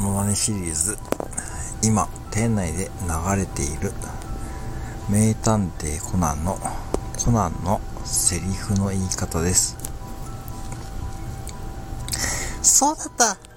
ネシリーズ今店内で流れている名探偵コナンのコナンのセリフの言い方です。そうだった。